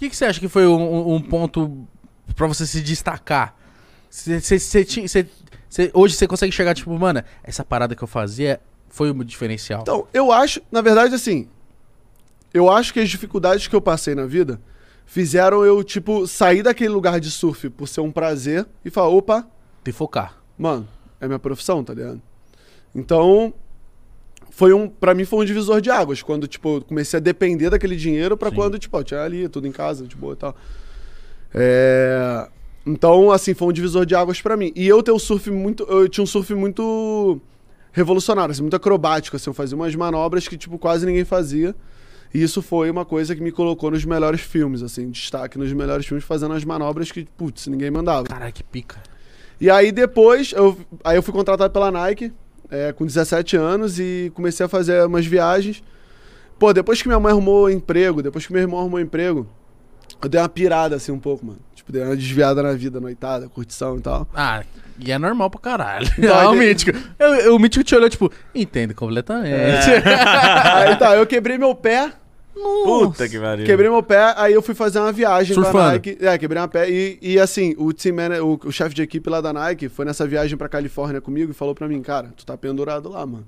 que, que você acha que foi um, um ponto pra você se destacar? Cê- cê- cê tinha- cê- cê- hoje você consegue chegar, tipo, mano, essa parada que eu fazia foi um diferencial. Então, eu acho, na verdade, assim, eu acho que as dificuldades que eu passei na vida fizeram eu, tipo, sair daquele lugar de surf por ser um prazer e falar, opa, Tem que focar. mano, é minha profissão, tá ligado? Então, foi um, para mim foi um divisor de águas, quando, tipo, eu comecei a depender daquele dinheiro pra Sim. quando, tipo, eu tinha ali, tudo em casa, de boa e tal. É... Então, assim, foi um divisor de águas pra mim. E eu ter o surf muito, eu tinha um surf muito revolucionário, assim, muito acrobático, assim, eu fazia umas manobras que, tipo, quase ninguém fazia. E isso foi uma coisa que me colocou nos melhores filmes, assim, destaque nos melhores filmes, fazendo as manobras que, putz, ninguém mandava. Caralho, que pica. E aí depois, eu, aí eu fui contratado pela Nike, é, com 17 anos, e comecei a fazer umas viagens. Pô, depois que minha mãe arrumou emprego, depois que meu irmão arrumou emprego, eu dei uma pirada assim um pouco, mano. Tipo, dei uma desviada na vida, noitada, curtição e tal. Ah, e é normal pra caralho. Então, ah, o Mítico. Eu, eu- o Mítico te olhou, tipo, entende completamente. aí tá, eu quebrei meu pé, Puta que pariu. quebrei meu pé, aí eu fui fazer uma viagem Surfando. Nike. É, quebrei uma pé. E, e assim, o team manager, o, o chefe de equipe lá da Nike foi nessa viagem pra Califórnia comigo e falou pra mim, cara, tu tá pendurado lá, mano.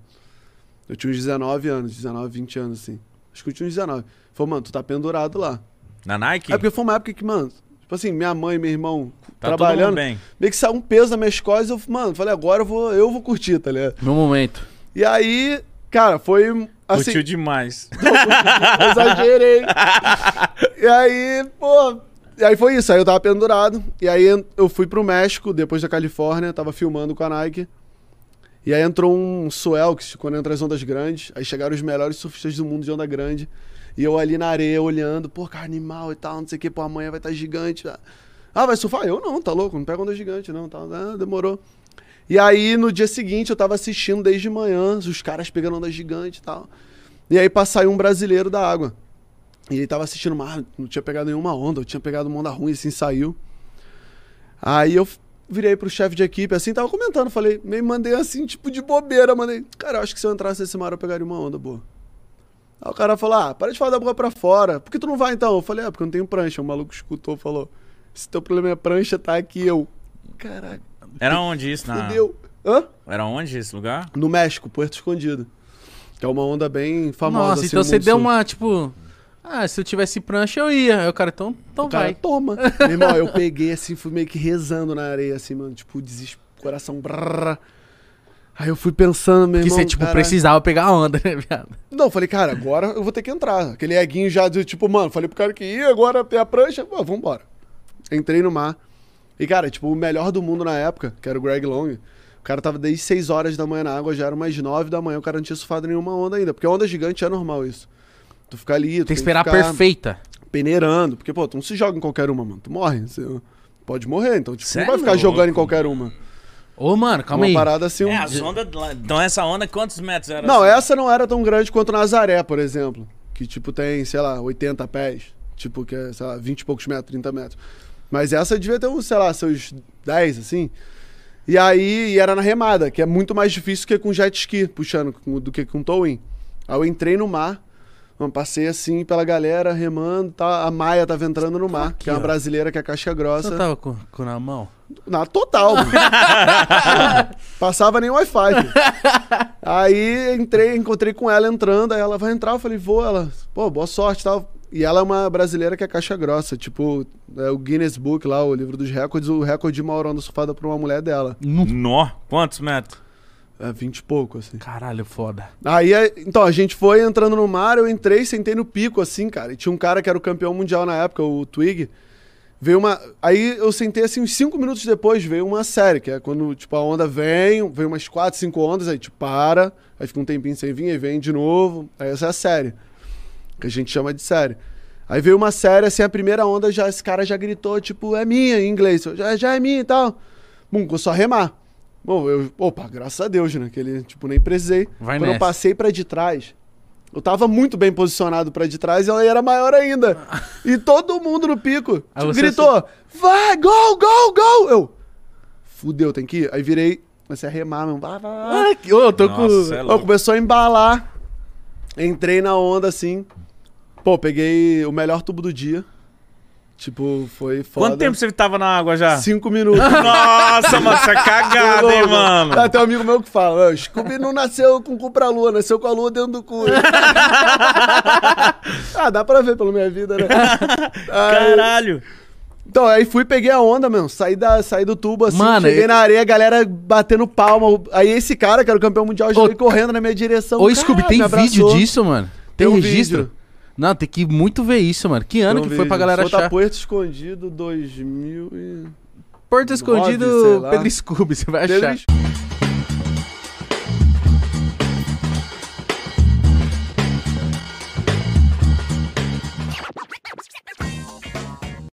Eu tinha uns 19 anos, 19, 20 anos, assim. Acho que eu tinha uns 19. Falou, mano, tu tá pendurado lá. Na Nike? É porque foi uma época que, mano, tipo assim, minha mãe e meu irmão tá todo mundo trabalhando, bem. meio que saiu um peso nas minhas costas. Eu, mano, falei, agora eu vou, eu vou curtir, tá ligado? Meu momento. E aí, cara, foi assim. Curtiu demais. Exagerei. e aí, pô. E aí foi isso. Aí eu tava pendurado. E aí eu fui pro México, depois da Califórnia, tava filmando com a Nike. E aí entrou um swell, que quando entra as ondas grandes, aí chegaram os melhores surfistas do mundo de onda grande. E eu ali na areia olhando, pô, cara, animal e tal, não sei o que, pô, amanhã vai estar gigante. Ah, vai surfar? Eu não, tá louco, não pega onda gigante, não, tá, ah, demorou. E aí no dia seguinte eu tava assistindo desde manhã, os caras pegando onda gigante e tal. E aí passou um brasileiro da água. E ele tava assistindo o mar, não tinha pegado nenhuma onda, eu tinha pegado uma onda ruim, assim, saiu. Aí eu virei pro chefe de equipe, assim, tava comentando, falei, meio mandei assim, tipo de bobeira, mandei, cara, eu acho que se eu entrasse nesse mar eu pegaria uma onda boa. Aí o cara falou, ah, para de falar da boca pra fora, por que tu não vai então? Eu falei, ah, porque eu não tenho prancha. O maluco escutou, falou, se teu problema é prancha, tá aqui, eu, caraca, Era onde isso? Na... fudeu. Hã? Era onde esse lugar? No México, Puerto Escondido. Que é uma onda bem famosa. Nossa, assim, então no você deu sul. uma, tipo... Ah, se eu tivesse prancha, eu ia. Aí o cara, então, então O cara, vai. toma. Meu irmão, eu peguei assim, fui meio que rezando na areia, assim, mano. Tipo, desesp... coração. brrr. Aí eu fui pensando, meu Que irmão. você, tipo, caralho. precisava pegar a onda, né, viado? Não, falei, cara, agora eu vou ter que entrar. Aquele eguinho já de tipo, mano, falei pro cara que ia, agora tem a prancha, pô, vambora. Entrei no mar. E, cara, tipo, o melhor do mundo na época, que era o Greg Long, o cara tava desde 6 horas da manhã na água, já era umas 9 da manhã, o cara não tinha surfado nenhuma onda ainda. Porque onda gigante é normal isso. Tu fica ali, tu Tem que esperar ficar perfeita. peneirando. Porque, pô, tu não se joga em qualquer uma, mano. Tu morre. Você pode morrer, então, tipo, não é vai ficar louco, jogando em qualquer uma. Ô, mano, calma uma aí. parada assim. É, um- as ondas. Então essa onda, quantos metros era? Não, assim? essa não era tão grande quanto Nazaré, por exemplo. Que, tipo, tem, sei lá, 80 pés. Tipo, que é, sei lá, 20 e poucos metros, 30 metros. Mas essa devia ter uns, sei lá, seus 10, assim. E aí, e era na remada, que é muito mais difícil que com jet ski, puxando, do que com towing. Aí eu entrei no mar, passei assim pela galera, remando, tá, a Maia tava entrando no mar, que é uma ó. brasileira que é casca Você grossa. não tava com, com na mão? Na total. Passava nem Wi-Fi. filho. Aí entrei, encontrei com ela entrando, aí ela vai entrar, eu falei, vou, ela, pô, boa sorte tal. E ela é uma brasileira que é caixa grossa, tipo, é o Guinness Book lá, o livro dos recordes, o recorde de maior onda surfada por uma mulher dela. Nó, quantos metros? É 20 e pouco, assim. Caralho, foda. Aí, é- então, a gente foi entrando no mar, eu entrei, sentei no pico, assim, cara. E tinha um cara que era o campeão mundial na época, o Twig. Veio uma. Aí eu sentei assim, uns 5 minutos depois, veio uma série, que é quando, tipo, a onda vem, vem umas 4, 5 ondas, aí tipo, para, aí fica um tempinho sem vir, aí vem de novo. Aí essa é a série. Que a gente chama de série. Aí veio uma série, assim, a primeira onda, já, esse cara já gritou, tipo, é minha em inglês. Eu, Já, já é minha e tal. Bum, começou a remar. Bom, eu, opa, graças a Deus, né? Que ele, tipo, nem precisei. Vai Quando eu nessa. passei pra de trás, eu tava muito bem posicionado pra de trás e ela era maior ainda. E todo mundo no pico tipo, gritou: vai, go, go, go! Eu, fudeu, tem que ir. Aí virei, comecei a remar, mesmo. Vai, vai, vai. Ah, que- ô, eu tô Nossa, é com. Ó, começou a embalar. Entrei na onda assim. Pô, peguei o melhor tubo do dia. Tipo, foi foda. Quanto tempo você tava na água já? Cinco minutos. Nossa, mano, você é cagado, hein, mano? Ah, tem um amigo meu que fala, "Ô, Scooby não nasceu com o cu pra lua, nasceu com a lua dentro do cu. ah, dá pra ver pela minha vida, né? Aí- Caralho. então, aí fui, peguei a onda, meu. Saí, da, saí do tubo assim, Mano, cheguei eu- na areia, a galera batendo palma. Aí esse cara, que era o campeão mundial, já Ô, veio correndo na minha direção. Ô, Scooby, tem vídeo disso, mano? Tem, Tem um registro? vídeo. Não, tem que muito ver isso, mano. Que ano que foi pra galera Solta achar? Puerto Escondido 2000 e... Porto Escondido. Pedro Scooby, você vai Pedro achar.